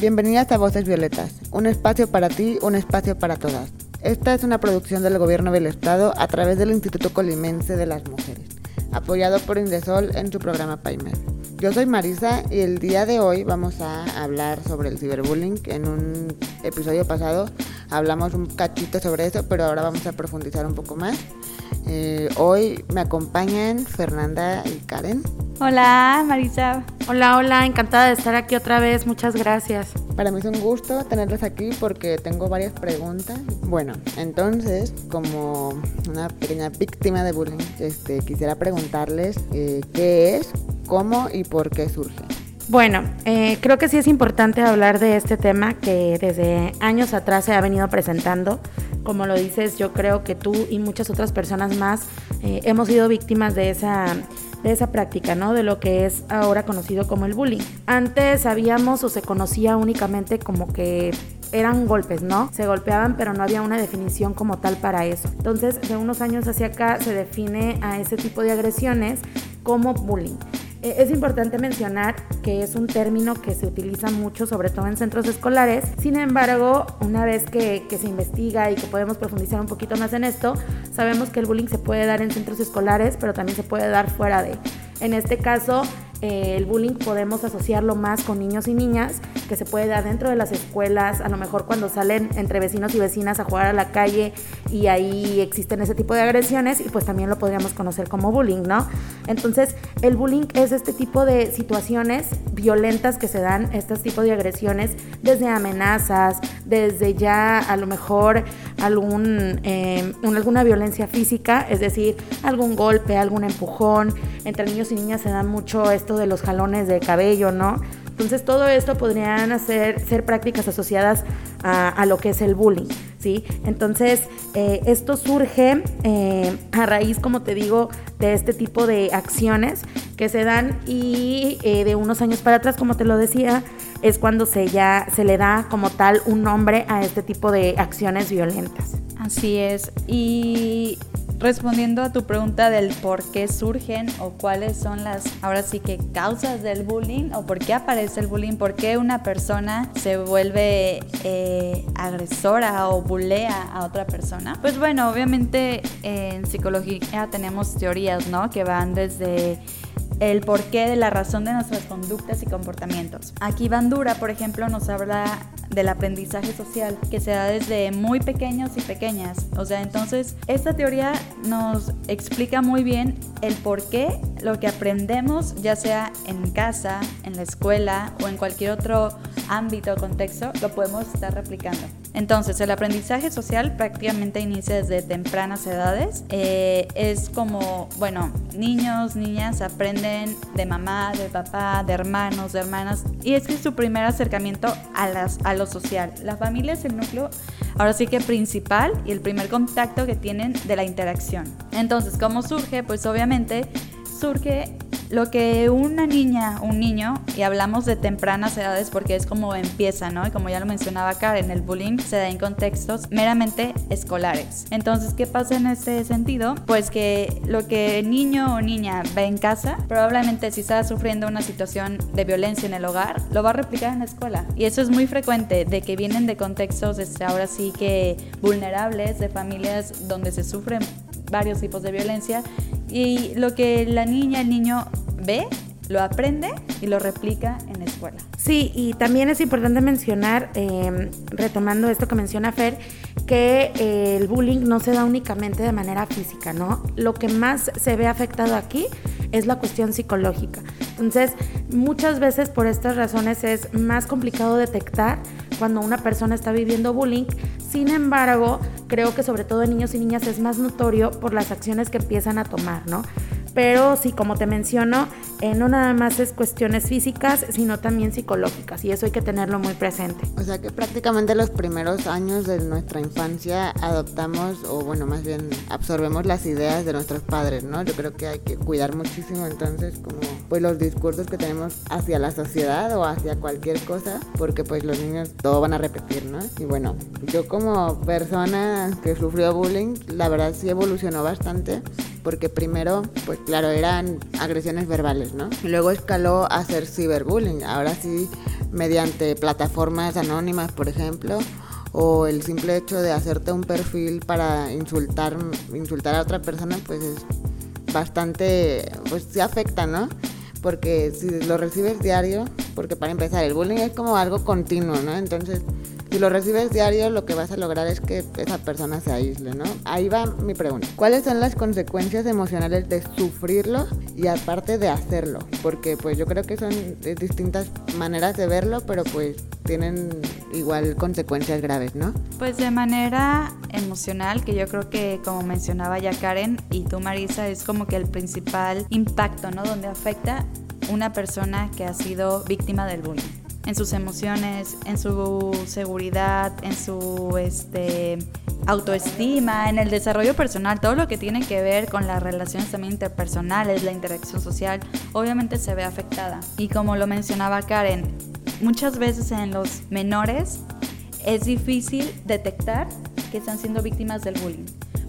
bienvenidas a Voces Violetas, un espacio para ti, un espacio para todas. Esta es una producción del Gobierno del Estado a través del Instituto Colimense de las Mujeres, apoyado por Indesol en su programa Paimer. Yo soy Marisa y el día de hoy vamos a hablar sobre el ciberbullying. En un episodio pasado hablamos un cachito sobre eso, pero ahora vamos a profundizar un poco más. Eh, hoy me acompañan Fernanda y Karen. Hola, Marisa. Hola, hola, encantada de estar aquí otra vez. Muchas gracias. Para mí es un gusto tenerlos aquí porque tengo varias preguntas. Bueno, entonces, como una pequeña víctima de bullying, este, quisiera preguntarles eh, qué es, cómo y por qué surge. Bueno, eh, creo que sí es importante hablar de este tema que desde años atrás se ha venido presentando. Como lo dices, yo creo que tú y muchas otras personas más eh, hemos sido víctimas de esa de esa práctica, ¿no? De lo que es ahora conocido como el bullying. Antes sabíamos o se conocía únicamente como que eran golpes, ¿no? Se golpeaban, pero no había una definición como tal para eso. Entonces, de unos años hacia acá se define a ese tipo de agresiones como bullying. Eh, es importante mencionar que es un término que se utiliza mucho, sobre todo en centros escolares. Sin embargo, una vez que, que, se investiga y que podemos profundizar un poquito más en esto, sabemos que el bullying se puede dar en centros escolares, pero también se puede dar fuera de. En este caso, eh, el bullying podemos asociarlo más con niños y niñas, que se puede dar dentro de las escuelas, a lo mejor cuando salen entre vecinos y vecinas a jugar a la calle y ahí existen ese tipo de agresiones y pues también lo podríamos conocer como bullying, ¿no? Entonces, el bullying es este tipo de situaciones violentas que se dan, este tipo de agresiones, desde amenazas, desde ya a lo mejor algún, eh, alguna violencia física, es decir, algún golpe, algún empujón. Entre niños y niñas se dan mucho de los jalones de cabello, ¿no? Entonces todo esto podrían hacer, ser prácticas asociadas a, lo que es el bullying, ¿sí? Entonces eh, esto surge eh, a raíz, como te digo, de este tipo de acciones que se dan y eh, de unos años para atrás, como te lo decía, es cuando se ya se le da como tal un nombre a este tipo de acciones violentas. Así es. Y respondiendo a tu pregunta del por qué surgen o cuáles son las, ahora sí que causas del bullying o por qué aparece el bullying, por qué una persona se vuelve eh, agresora o bulea a otra persona. Pues bueno, obviamente en psicología tenemos teorías, ¿no? Que van desde el porqué de la razón de nuestras conductas y comportamientos. Aquí Bandura, por ejemplo, nos habla del aprendizaje social que se da desde muy pequeños y pequeñas. O sea, entonces esta teoría nos explica muy bien el por qué lo que aprendemos, ya sea en casa, en la escuela o en cualquier otro ámbito o contexto, lo podemos estar replicando. Entonces, el aprendizaje social prácticamente inicia desde tempranas edades. Eh, es como, bueno, niños, niñas aprenden de mamá, de papá, de hermanos, de hermanas. Y es que es su primer acercamiento a, a lo social. La familia es el núcleo, ahora sí que principal y el primer contacto que tienen de la interacción. Entonces, ¿cómo surge? Pues obviamente surge lo que una niña, un niño, y hablamos de tempranas edades porque es como empieza, ¿no? Y como ya lo mencionaba Karen, el bullying se da en contextos meramente escolares. Entonces, ¿qué pasa en este sentido? Pues que lo que niño o niña ve en casa, probablemente si está sufriendo una situación de violencia en el hogar, lo va a replicar en la escuela. Y eso es muy frecuente, de que vienen de contextos, este, ahora sí que vulnerables, de familias donde se sufren varios tipos de violencia y lo que la niña, el niño ve, lo aprende y lo replica en la escuela. Sí, y también es importante mencionar, em, retomando esto que menciona Fer, que eh, el bullying no se da únicamente de manera física, ¿no? Lo que más se ve afectado aquí es la cuestión psicológica. Entonces, muchas veces por estas razones es más complicado detectar cuando una persona está viviendo bullying. Sin embargo, creo que sobre todo en niños y niñas es más notorio por las acciones que empiezan a tomar, ¿no? Pero sí, como te menciono, eh, no nada más es cuestiones físicas, sino también psicológicas y eso hay que tenerlo muy presente. O sea que prácticamente los primeros años de nuestra infancia adoptamos, o bueno, más bien absorbemos las ideas de nuestros padres, ¿no? Yo creo que hay que cuidar muchísimo entonces como pues los discursos que tenemos hacia la sociedad o hacia cualquier cosa, porque pues los niños todo van a repetir, ¿no? Y bueno, yo como persona que sufrió bullying, la verdad sí evolucionó bastante porque primero, pues claro, eran agresiones verbales, ¿no? Luego escaló a ser ciberbullying, ahora sí mediante plataformas anónimas, por ejemplo, o el simple hecho de hacerte un perfil para insultar, insultar a otra persona, pues es bastante, pues sí afecta, ¿no? Porque si lo recibes diario, porque para empezar, el bullying es como algo continuo, ¿no? Entonces, si lo recibes diario, lo que vas a lograr es que esa persona se aísle, ¿no? Ahí va mi pregunta. ¿Cuáles son las consecuencias emocionales de sufrirlo y aparte de hacerlo? Porque pues yo creo que son distintas maneras de verlo, pero pues tienen igual consecuencias graves, ¿no? Pues de manera emocional, que yo creo que como mencionaba ya Karen y tú Marisa, es como que el principal impacto, ¿no? Donde afecta una persona que ha sido víctima del bullying en sus emociones, en su seguridad, en su este, autoestima, en el desarrollo personal, todo lo que tiene que ver con las relaciones también interpersonales, la interacción social, obviamente se ve afectada. Y como lo mencionaba Karen, muchas veces en los menores es difícil detectar que están siendo víctimas del bullying.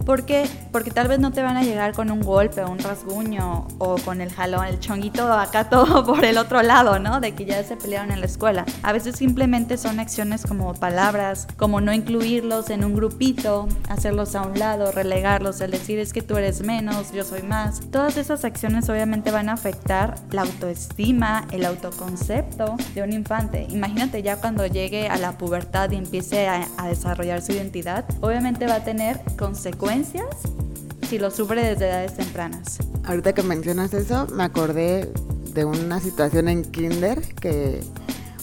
¿Por qué? Porque tal vez no te van a llegar con un golpe o un rasguño o con el jalón, el chonguito acá todo por el otro lado, ¿no? De que ya se pelearon en la escuela. A veces simplemente son acciones como palabras, como no incluirlos en un grupito, hacerlos a un lado, relegarlos, el decir es que tú eres menos, yo soy más. Todas esas acciones obviamente van a afectar la autoestima, el autoconcepto de un infante. Imagínate ya cuando llegue a la pubertad y empiece a, a desarrollar su identidad, obviamente va a tener consecuencias si lo sufre desde edades tempranas. Ahorita que mencionas eso, me acordé de una situación en kinder que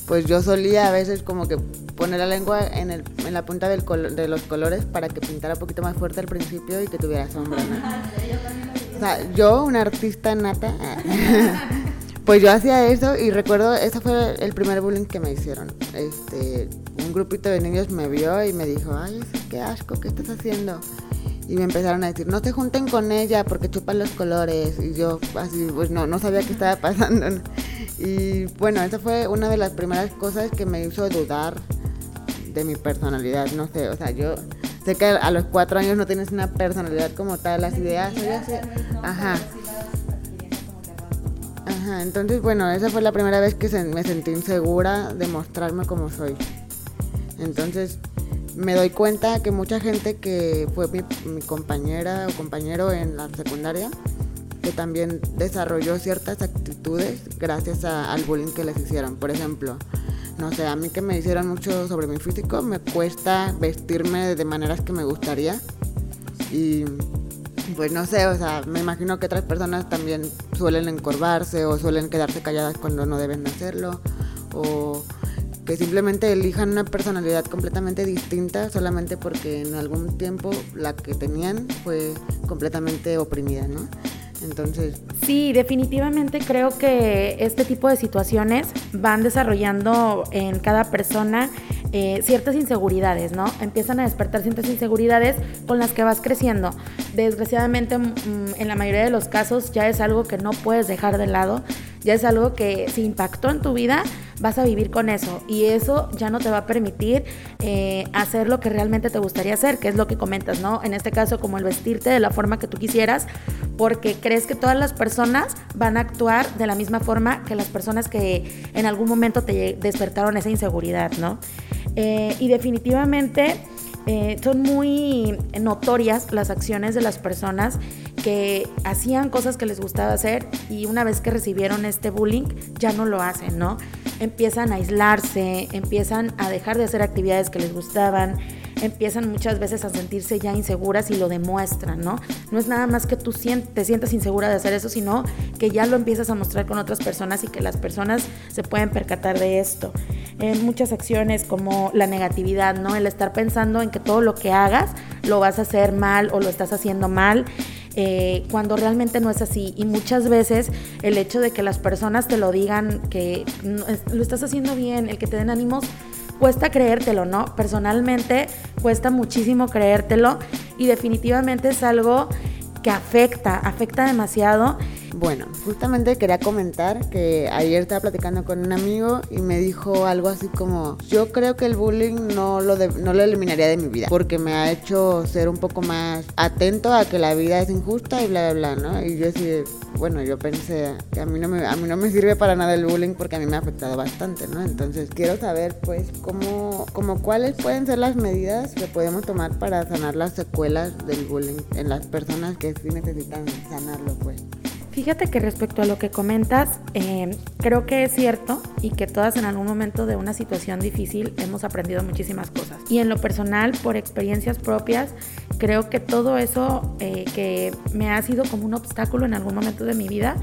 pues yo solía a veces como que poner la lengua en, el, en la punta del de los colores para que pintara un poquito más fuerte al principio y que tuviera sombra. O sea, yo, una artista nata, pues yo hacía eso y recuerdo, ese fue el primer bullying que me hicieron. Este, un grupito de niños me vio y me dijo, ay, qué asco, ¿qué estás haciendo? Y me empezaron a decir, no se junten con ella porque chupan los colores. Y yo así, pues no, no sabía qué estaba pasando. Y bueno, esa fue una de las primeras cosas que me hizo dudar de mi personalidad. No sé, o sea, yo sé que a los cuatro años no tienes una personalidad como tal, las ideas, Ajá. Ajá, entonces bueno, esa fue la primera vez que me sentí insegura de mostrarme como soy. Entonces, me doy cuenta que mucha gente que fue mi, compañera o compañero en la secundaria, que también desarrolló ciertas actitudes gracias al bullying que les hicieron. Por ejemplo, no sé, a mí que me hicieron mucho sobre mi físico, me cuesta vestirme de maneras que me gustaría. Y pues no sé, o sea, me imagino que otras personas también suelen encorvarse o suelen quedarse calladas cuando no deben hacerlo. O que simplemente elijan una personalidad completamente distinta solamente porque en algún tiempo la que tenían fue completamente oprimida, ¿no? Entonces... Sí, definitivamente creo que este tipo de situaciones van desarrollando en cada persona eh, ciertas inseguridades, ¿no? Empiezan a despertar ciertas inseguridades con las que vas creciendo. Desgraciadamente, mm, en la mayoría de los casos ya es algo que no puedes dejar de lado, ya es algo que si impactó en tu vida, vas a vivir con eso y eso ya no te va a permitir eh, hacer lo que realmente te gustaría hacer, que es lo que comentas, ¿no? En este caso, como el vestirte de la forma que tú quisieras, porque crees que todas las personas van a actuar de la misma forma que las personas que en algún momento te despertaron esa inseguridad, ¿no? Eh, y definitivamente eh, son muy notorias las acciones de las personas que hacían cosas que les gustaba hacer y una vez que recibieron este bullying ya no lo hacen, ¿no? Empiezan a aislarse, empiezan a dejar de hacer actividades que les gustaban, empiezan muchas veces a sentirse ya inseguras y lo demuestran, ¿no? No es nada más que tú te sientas insegura de hacer eso, sino que ya lo empiezas a mostrar con otras personas y que las personas se pueden percatar de esto. En muchas acciones como la negatividad, ¿no? El estar pensando en que todo lo que hagas lo vas a hacer mal o lo estás haciendo mal eh, cuando realmente no es así. Y muchas veces el hecho de que las personas te lo digan, que lo estás haciendo bien, el que te den ánimos, cuesta creértelo, ¿no? Personalmente cuesta muchísimo creértelo y definitivamente es algo que afecta, afecta demasiado bueno, justamente quería comentar que ayer estaba platicando con un amigo y me dijo algo así como, yo creo que el bullying no lo, no lo eliminaría de mi vida, porque me ha hecho ser un poco más atento a que la vida es injusta y bla, bla, bla, ¿no? Y yo así, bueno, yo pensé que a mí, no me, a mí no me sirve para nada el bullying porque a mí me ha afectado bastante, ¿no? Entonces quiero saber, pues, cómo, como cuáles pueden ser las medidas que podemos tomar para sanar las secuelas del bullying en las personas que sí necesitan sanarlo, pues. Fíjate que respecto a lo que comentas, eh, creo que es cierto y que todas en algún momento de una situación difícil hemos aprendido muchísimas cosas. Y en lo personal, por experiencias propias, creo que todo eso eh, que me ha sido como un obstáculo en algún momento de mi vida,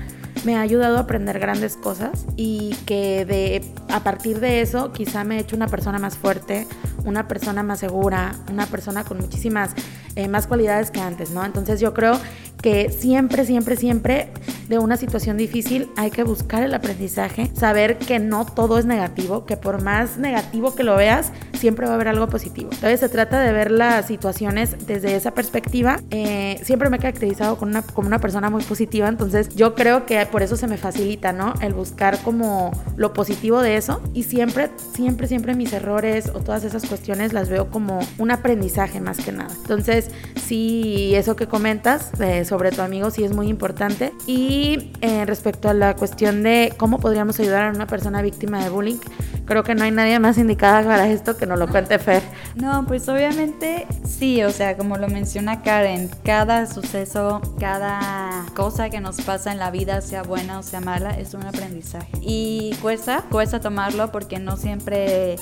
me ha ayudado a aprender grandes cosas y que de, a partir de eso quizá me he hecho una persona más fuerte, una persona más segura, una persona con muchísimas eh, más cualidades que antes, ¿no? Entonces yo creo que siempre, siempre, siempre de una situación difícil hay que buscar el aprendizaje, saber que no todo es negativo, que por más negativo que lo veas, siempre va a haber algo positivo. Entonces se trata de ver las situaciones desde esa perspectiva. Eh, siempre me he caracterizado con una, como una persona muy positiva, entonces yo creo que por eso se me facilita, ¿no? El buscar como lo positivo de eso y siempre, siempre, siempre mis errores o todas esas cuestiones las veo como un aprendizaje más que nada. Entonces, sí, eso que comentas, eh, sobre tu amigo sí es muy importante. Y eh, respecto a la cuestión de cómo podríamos ayudar a una persona víctima de bullying, creo que no hay nadie más indicada para esto que nos lo cuente Fer. No, pues obviamente sí, o sea, como lo menciona Karen, cada suceso, cada cosa que nos pasa en la vida, sea buena o sea mala, es un aprendizaje. Y cuesta, cuesta tomarlo porque no siempre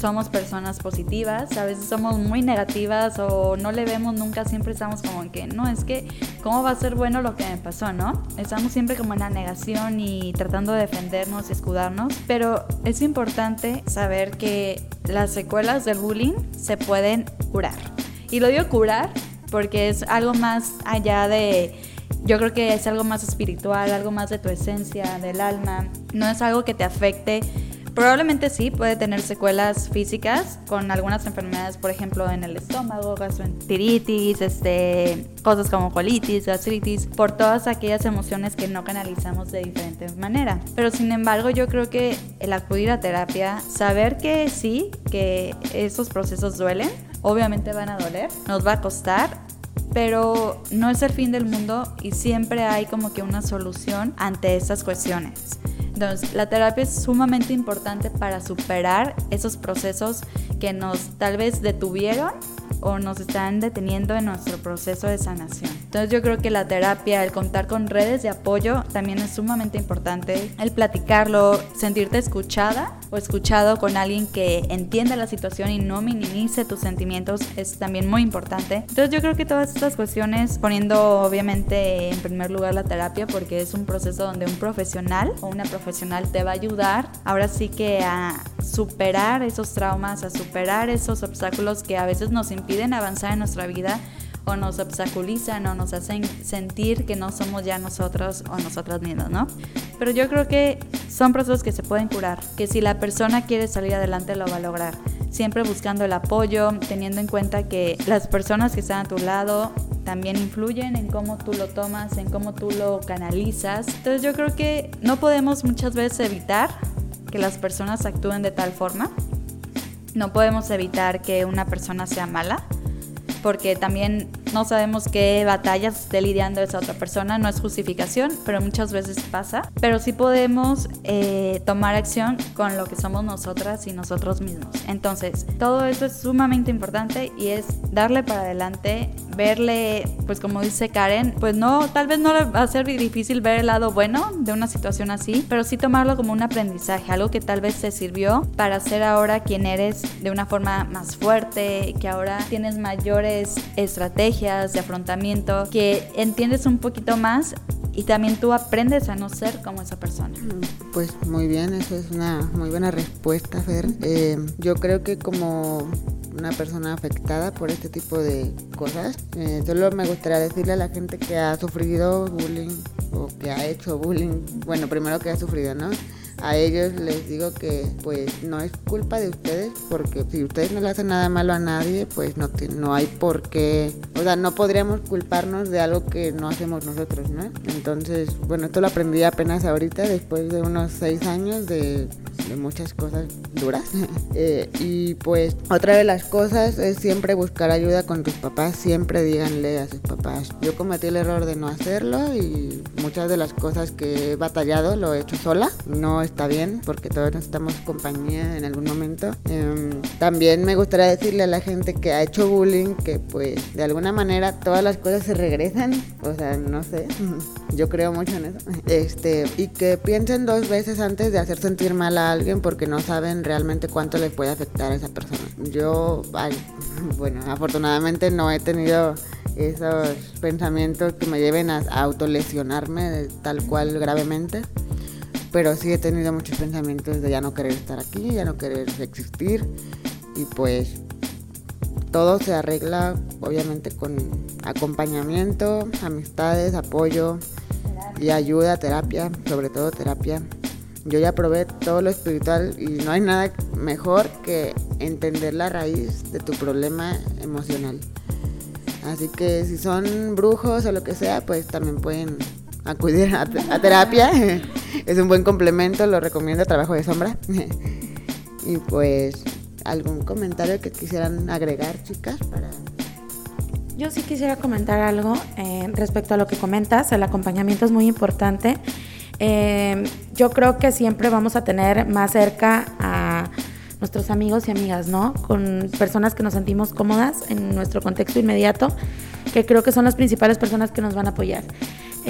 somos personas positivas, a veces somos muy negativas o no le vemos nunca, siempre estamos como que, no, es que, ¿cómo va a ser bueno lo que me pasó, no? Estamos siempre como en la negación y tratando de defendernos y escudarnos, pero es importante saber que las secuelas del bullying se pueden curar. Y lo digo curar porque es algo más allá de yo creo que es algo más espiritual, algo más de tu esencia, del alma. No es algo que te afecte Probablemente sí, puede tener secuelas físicas con algunas enfermedades, por ejemplo, en el estómago, gastroenteritis, este, cosas como colitis, gastritis, por todas aquellas emociones que no canalizamos de diferente manera. Pero sin embargo, yo creo que el acudir a terapia, saber que sí, que esos procesos duelen, obviamente van a doler, nos va a costar, pero no es el fin del mundo y siempre hay como que una solución ante estas cuestiones. Entonces, la terapia es sumamente importante para superar esos procesos que nos tal vez detuvieron o nos están deteniendo en nuestro proceso de sanación. Entonces yo creo que la terapia, el contar con redes de apoyo también es sumamente importante. El platicarlo, sentirte escuchada o escuchado con alguien que entienda la situación y no minimice tus sentimientos es también muy importante. Entonces yo creo que todas estas cuestiones, poniendo obviamente en primer lugar la terapia porque es un proceso donde un profesional o una profesional te va a ayudar ahora sí que a superar esos traumas, a superar esos obstáculos que a veces nos impiden piden avanzar en nuestra vida o nos obstaculizan o nos hacen sentir que no somos ya nosotros o nosotras mismas, ¿no? Pero yo creo que son procesos que se pueden curar, que si la persona quiere salir adelante lo va a lograr, siempre buscando el apoyo, teniendo en cuenta que las personas que están a tu lado también influyen en cómo tú lo tomas, en cómo tú lo canalizas. Entonces yo creo que no podemos muchas veces evitar que las personas actúen de tal forma, no podemos evitar que una persona sea mala, porque también no sabemos qué batallas esté lidiando esa otra persona, no es justificación, pero muchas veces pasa. Pero sí podemos eh, tomar acción con lo que somos nosotras y nosotros mismos. Entonces, todo eso es sumamente importante y es darle para adelante, verle, pues como dice Karen, pues no, tal vez no le va a ser difícil ver el lado bueno de una situación así, pero sí tomarlo como un aprendizaje, algo que tal vez te sirvió para ser ahora quien eres de una forma más fuerte, que ahora tienes mayores estrategias de afrontamiento, que entiendes un poquito más y también tú aprendes a no ser como esa persona. Pues muy bien, eso es una muy buena respuesta, Fer. Eh, yo creo que como una persona afectada por este tipo de cosas. Eh, solo me gustaría decirle a la gente que ha sufrido bullying o que ha hecho bullying, bueno, primero que ha sufrido, ¿no? A ellos les digo que pues no es culpa de ustedes porque si ustedes no le hacen nada malo a nadie pues no, no hay por qué, o sea, no podríamos culparnos de algo que no hacemos nosotros, ¿no? Entonces, bueno, esto lo aprendí apenas ahorita después de unos seis años de de muchas cosas duras. Eh, y pues otra de las cosas es siempre buscar ayuda con tus papás, siempre díganle a sus papás. Yo cometí el error de no hacerlo y muchas de las cosas que he batallado lo he hecho sola. No está bien porque todos necesitamos compañía en algún momento. Em, también me gustaría decirle a la gente que ha hecho bullying que pues de alguna manera todas las cosas se regresan. O sea, no sé. Yo creo mucho en eso. Este, y que piensen dos veces antes de hacer sentir mal a alguien porque no saben realmente cuánto les puede afectar a esa persona. Yo, bueno, afortunadamente no he tenido esos pensamientos que me lleven a, autolesionarme tal cual gravemente, pero sí he tenido muchos pensamientos de ya no querer estar aquí, ya no querer existir y pues todo se arregla obviamente con acompañamiento, amistades, apoyo y ayuda, terapia, sobre todo terapia. Yo ya probé todo lo espiritual y no hay nada mejor que entender la raíz de tu problema emocional. Así que si son brujos o lo que sea, pues también pueden acudir a, terapia. es un buen complemento, lo recomiendo, trabajo de sombra. y pues, ¿algún comentario que quisieran agregar, chicas? Para... Yo sí quisiera comentar algo eh, respecto a lo que comentas. El acompañamiento es muy importante eh, yo creo que siempre vamos a tener más cerca a nuestros amigos y amigas, ¿no? Con personas que nos sentimos cómodas en nuestro contexto inmediato, que creo que son las principales personas que nos van a apoyar.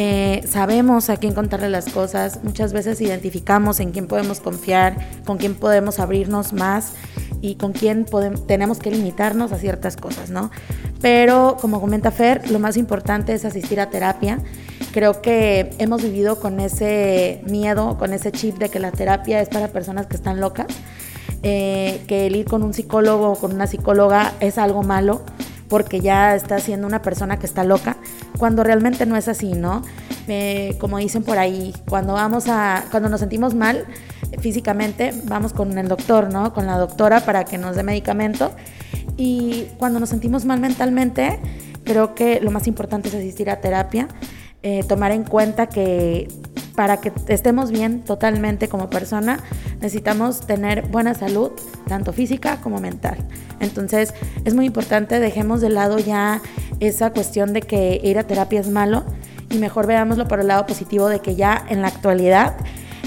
Eh, sabemos a quién contarle las cosas, muchas veces identificamos en quién podemos confiar, con quién podemos abrirnos más y con quién tenemos que limitarnos a ciertas cosas, ¿no? Pero como comenta Fer, lo más importante es asistir a terapia Creo que hemos vivido con ese miedo, con ese chip de que la terapia es para personas que están locas, eh, que el ir con un psicólogo o con una psicóloga es algo malo porque ya está siendo una persona que está loca, cuando realmente no es así, ¿no? Como dicen por ahí, cuando vamos a, cuando nos sentimos mal físicamente, vamos con el doctor, ¿no? Con la doctora para que nos dé medicamento. Y cuando nos sentimos mal mentalmente, creo que lo más importante es asistir a terapia. Eh, tomar en cuenta que para que estemos bien totalmente como persona, necesitamos tener buena salud, tanto física como mental. Entonces, es muy importante, dejemos de lado ya esa cuestión de que ir a terapia es malo y mejor veámoslo por el lado positivo de que ya en la actualidad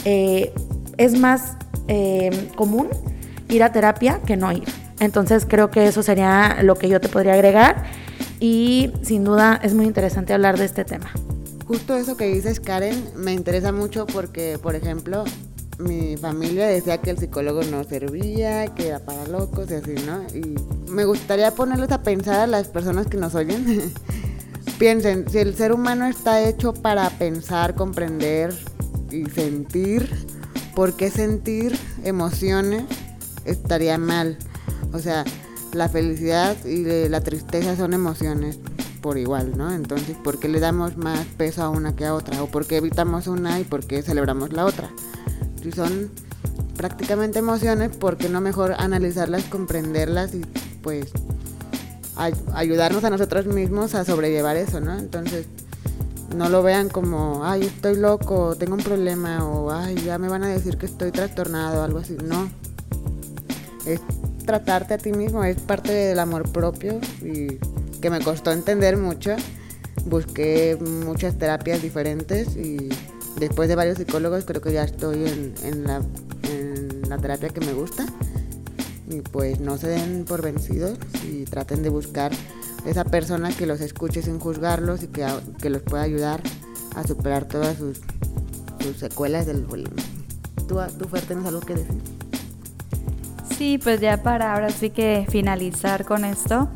eh, es más eh, común ir a terapia que no ir. Entonces, creo que eso sería lo que yo te podría agregar y sin duda es muy interesante hablar de este tema. Justo eso que dices, Karen, me interesa mucho porque, por ejemplo, mi familia decía que el psicólogo no servía, que era para locos y así, ¿no? Y me gustaría ponerles a pensar a las personas que nos oyen. Piensen, si el ser humano está hecho para pensar, comprender y sentir, ¿por qué sentir emociones estaría mal? O sea, la felicidad y la tristeza son emociones por igual, ¿no? Entonces, ¿por qué le damos más peso a una que a otra? ¿O por qué evitamos una y por qué celebramos la otra? Si son prácticamente emociones, ¿por qué no mejor analizarlas, comprenderlas y pues ayudarnos a nosotros mismos a sobrellevar eso, ¿no? Entonces, no lo vean como, ay, estoy loco, tengo un problema, o ay, ya me van a decir que estoy trastornado, algo así. No. Es tratarte a ti mismo, es parte del amor propio y que me costó entender mucho. Busqué muchas terapias diferentes y después de varios psicólogos creo que ya estoy en, la, terapia que me gusta. Y pues no se den por vencidos y traten de buscar esa persona que los escuche sin juzgarlos y que, que los pueda ayudar a superar todas sus, secuelas del bullying. ¿Tú, tú Fer, tienes algo que decir? Sí, pues ya para ahora sí que finalizar con esto,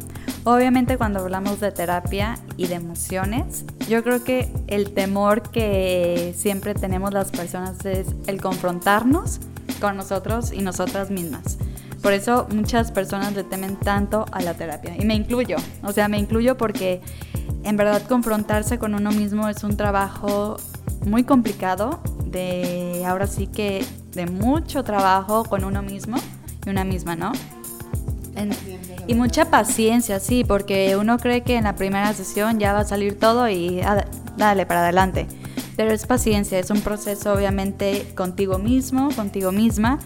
Obviamente cuando hablamos de terapia y de emociones, yo creo que el temor que siempre tenemos las personas es el confrontarnos con nosotros y nosotras mismas. Por eso muchas personas le temen tanto a la terapia. Y me incluyo. O sea, me incluyo porque en verdad confrontarse con uno mismo es un trabajo muy complicado. De ahora sí que de mucho trabajo con uno mismo y una misma, ¿no? Y mucha paciencia, sí, porque uno cree que en la primera sesión ya va a salir todo y dale para adelante. Pero es paciencia, es un proceso obviamente contigo mismo, contigo misma.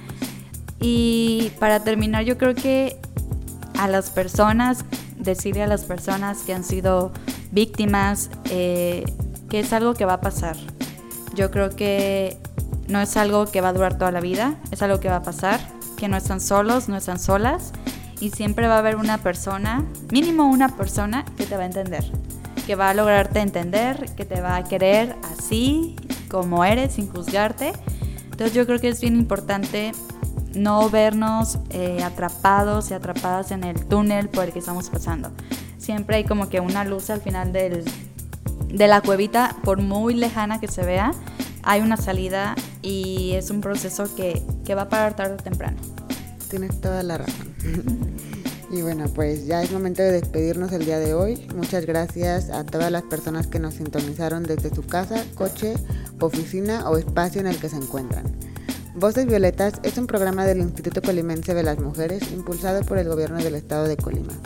Y para terminar, yo creo que a las personas, decirle a las personas que han sido víctimas, eh, que es algo que va a pasar. Yo creo que no es algo que va a durar toda la vida, es algo que va a pasar, que no están solos, no están solas y siempre va a haber una persona, mínimo una persona que te va a entender, que va a lograrte entender, que te va a querer así como eres, sin juzgarte. Entonces yo creo que es bien importante no vernos eh, atrapados y atrapadas en el túnel por el que estamos pasando. Siempre hay como que una luz al final del, de la cuevita, por muy lejana que se vea, hay una salida y es un proceso que, que va a parar tarde o temprano. Tienes toda la razón. Y bueno, pues ya es momento de despedirnos el día de hoy. Muchas gracias a todas las personas que nos sintonizaron desde su casa, coche, oficina o espacio en el que se encuentran. Voces Violetas es un programa del Instituto Colimense de las Mujeres impulsado por el gobierno del estado de Colima.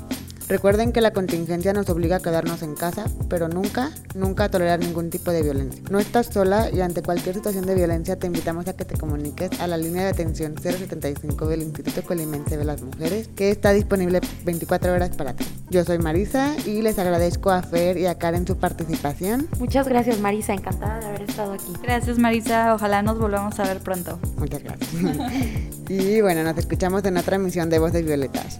Recuerden que la contingencia nos obliga a quedarnos en casa, pero nunca, nunca a tolerar ningún tipo de violencia. No estás sola y ante cualquier situación de violencia te invitamos a que te comuniques a la línea de atención 075 del Instituto Colimense de las Mujeres, que está disponible 24 horas para ti. Yo soy Marisa y les agradezco a Fer y a Karen su participación. Muchas gracias Marisa, encantada de haber estado aquí. Gracias Marisa, ojalá nos volvamos a ver pronto. Muchas gracias. y bueno, nos escuchamos en otra emisión de Voces Violetas.